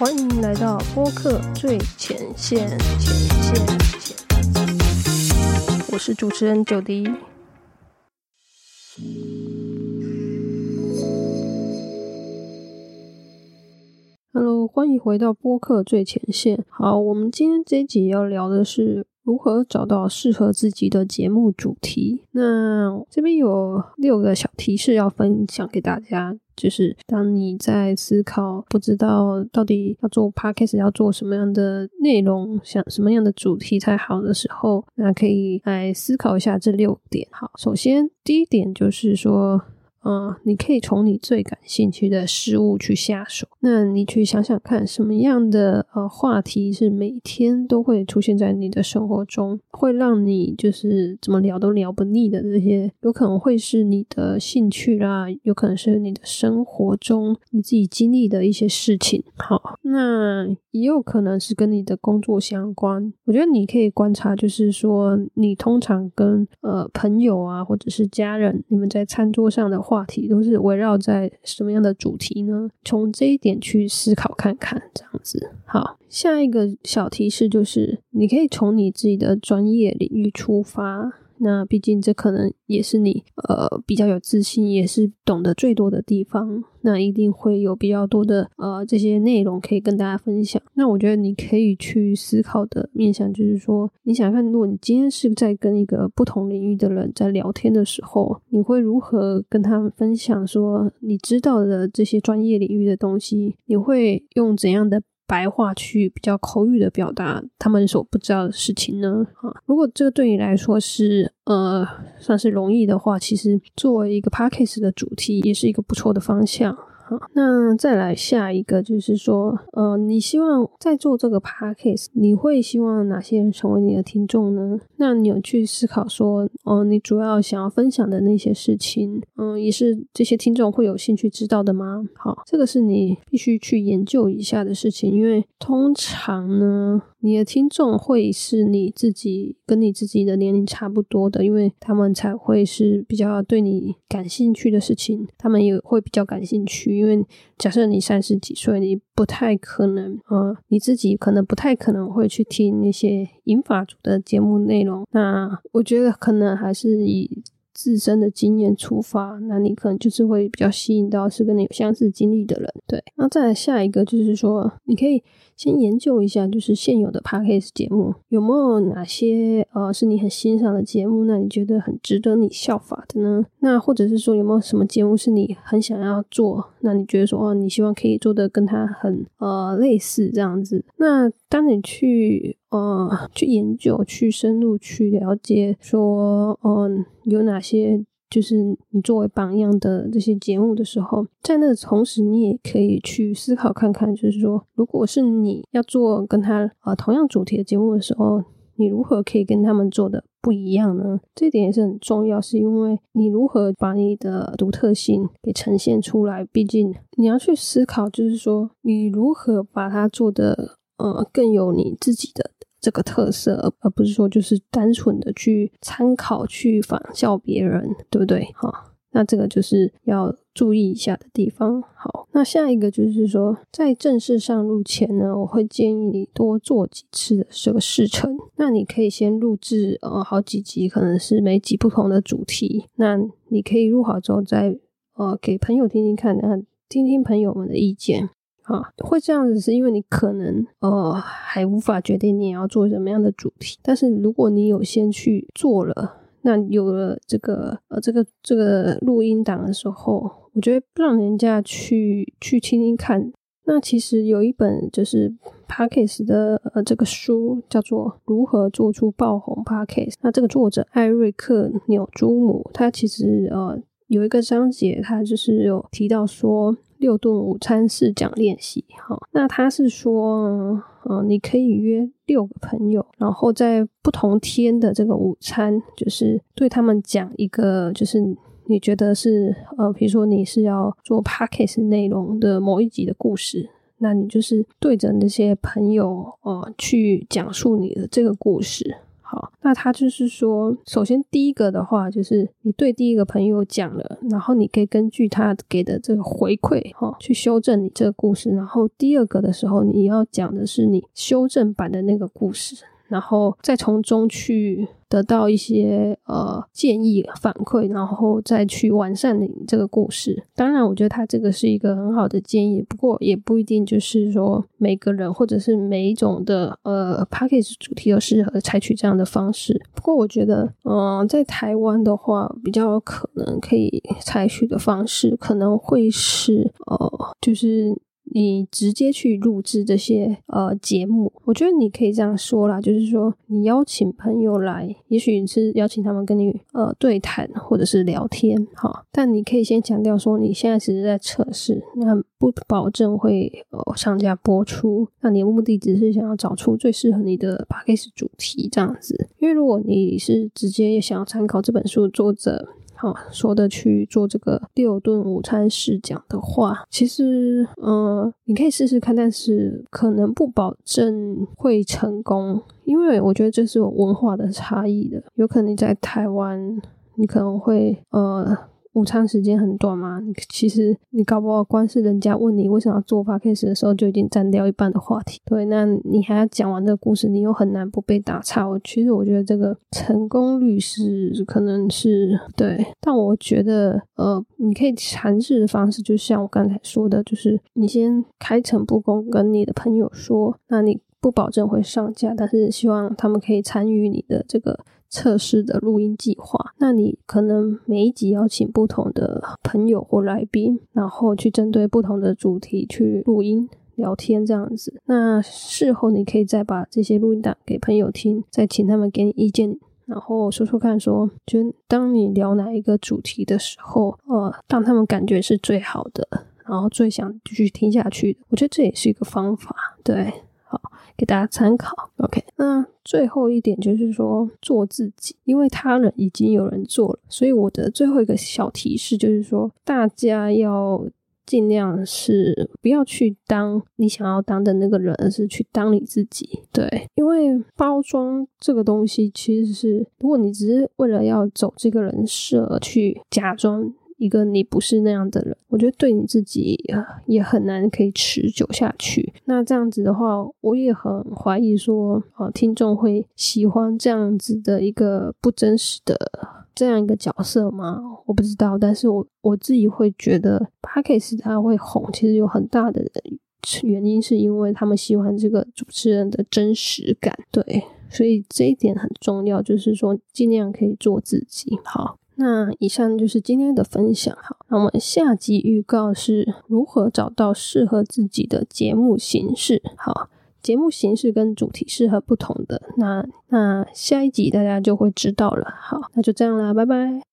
欢迎来到播客最前线，前线，我是主持人九迪。Hello，欢迎回到播客最前线。好，我们今天这一集要聊的是。如何找到适合自己的节目主题？那这边有六个小提示要分享给大家，就是当你在思考不知道到底要做 podcast 要做什么样的内容，想什么样的主题才好的时候，那可以来思考一下这六点。好，首先第一点就是说。嗯，你可以从你最感兴趣的事物去下手。那你去想想看，什么样的呃话题是每天都会出现在你的生活中，会让你就是怎么聊都聊不腻的这些，有可能会是你的兴趣啦，有可能是你的生活中你自己经历的一些事情。好，那也有可能是跟你的工作相关。我觉得你可以观察，就是说你通常跟呃朋友啊，或者是家人，你们在餐桌上的。话题都是围绕在什么样的主题呢？从这一点去思考看看，这样子。好，下一个小提示就是，你可以从你自己的专业领域出发。那毕竟这可能也是你呃比较有自信，也是懂得最多的地方。那一定会有比较多的呃这些内容可以跟大家分享。那我觉得你可以去思考的面向就是说，你想看，如果你今天是在跟一个不同领域的人在聊天的时候，你会如何跟他们分享说你知道的这些专业领域的东西？你会用怎样的？白话去比较口语的表达他们所不知道的事情呢？啊，如果这个对你来说是呃算是容易的话，其实作为一个 p a c k a g e 的主题，也是一个不错的方向。那再来下一个，就是说，呃，你希望在做这个 podcast，你会希望哪些人成为你的听众呢？那你有去思考说，哦，你主要想要分享的那些事情，嗯，也是这些听众会有兴趣知道的吗？好，这个是你必须去研究一下的事情，因为通常呢。你的听众会是你自己跟你自己的年龄差不多的，因为他们才会是比较对你感兴趣的事情，他们也会比较感兴趣。因为假设你三十几岁，你不太可能，呃，你自己可能不太可能会去听那些英法族的节目内容。那我觉得可能还是以自身的经验出发，那你可能就是会比较吸引到是跟你有相似经历的人。对，那再来下一个就是说，你可以。先研究一下，就是现有的 podcast 节目有没有哪些呃是你很欣赏的节目？那你觉得很值得你效法的呢？那或者是说有没有什么节目是你很想要做？那你觉得说哦，你希望可以做的跟他很呃类似这样子？那当你去呃去研究、去深入去了解，说嗯有哪些？就是你作为榜样的这些节目的时候，在那同时，你也可以去思考看看，就是说，如果是你要做跟他呃同样主题的节目的时候，你如何可以跟他们做的不一样呢？这点也是很重要，是因为你如何把你的独特性给呈现出来。毕竟你要去思考，就是说，你如何把它做的呃更有你自己的。这个特色，而不是说就是单纯的去参考、去仿效别人，对不对？哈，那这个就是要注意一下的地方。好，那下一个就是说，在正式上路前呢，我会建议你多做几次的这个试程。那你可以先录制呃好几集，可能是每集不同的主题。那你可以录好之后，再呃给朋友听听看，那听听朋友们的意见。啊，会这样子是因为你可能呃还无法决定你要做什么样的主题，但是如果你有先去做了，那有了这个呃这个这个录音档的时候，我觉得让人家去去听听看。那其实有一本就是 p a c k e s 的呃这个书叫做《如何做出爆红 p a c k e s 那这个作者艾瑞克纽朱姆，他其实呃有一个章节，他就是有提到说。六顿午餐试讲练习，哈，那他是说，嗯，你可以约六个朋友，然后在不同天的这个午餐，就是对他们讲一个，就是你觉得是，呃，比如说你是要做 podcast 内容的某一集的故事，那你就是对着那些朋友，呃，去讲述你的这个故事。那他就是说，首先第一个的话，就是你对第一个朋友讲了，然后你可以根据他给的这个回馈，哈，去修正你这个故事。然后第二个的时候，你要讲的是你修正版的那个故事。然后再从中去得到一些呃建议反馈，然后再去完善你这个故事。当然，我觉得他这个是一个很好的建议，不过也不一定就是说每个人或者是每一种的呃 package 主题都适合采取这样的方式。不过，我觉得嗯，在台湾的话，比较可能可以采取的方式，可能会是呃，就是。你直接去录制这些呃节目，我觉得你可以这样说啦，就是说你邀请朋友来，也许是邀请他们跟你呃对谈或者是聊天，哈，但你可以先强调说你现在只是在测试，那不保证会呃上架播出，那你的目的只是想要找出最适合你的 p a c k a g e 主题这样子，因为如果你是直接想要参考这本书的作者。好说的去做这个六顿午餐试讲的话，其实嗯，你可以试试看，但是可能不保证会成功，因为我觉得这是有文化的差异的，有可能你在台湾，你可能会呃。午餐时间很短嘛，其实你搞不好光是人家问你为什么要做 podcast 的时候，就已经占掉一半的话题。对，那你还要讲完这个故事，你又很难不被打岔。我其实我觉得这个成功率是可能是对，但我觉得呃，你可以尝试的方式，就像我刚才说的，就是你先开诚布公跟你的朋友说，那你不保证会上架，但是希望他们可以参与你的这个。测试的录音计划，那你可能每一集邀请不同的朋友或来宾，然后去针对不同的主题去录音聊天这样子。那事后你可以再把这些录音档给朋友听，再请他们给你意见，然后说说看，说就当你聊哪一个主题的时候，呃，让他们感觉是最好的，然后最想继续听下去的。我觉得这也是一个方法，对。好，给大家参考。OK，那最后一点就是说做自己，因为他人已经有人做了，所以我的最后一个小提示就是说，大家要尽量是不要去当你想要当的那个人，而是去当你自己。对，因为包装这个东西其实是，如果你只是为了要走这个人设去假装。一个你不是那样的人，我觉得对你自己也很难可以持久下去。那这样子的话，我也很怀疑说，啊，听众会喜欢这样子的一个不真实的这样一个角色吗？我不知道，但是我我自己会觉得 p a c k e s 他会红，其实有很大的原因是因为他们喜欢这个主持人的真实感。对，所以这一点很重要，就是说尽量可以做自己。好。那以上就是今天的分享，好，那我们下集预告是如何找到适合自己的节目形式，好，节目形式跟主题适合不同的，那那下一集大家就会知道了，好，那就这样啦，拜拜。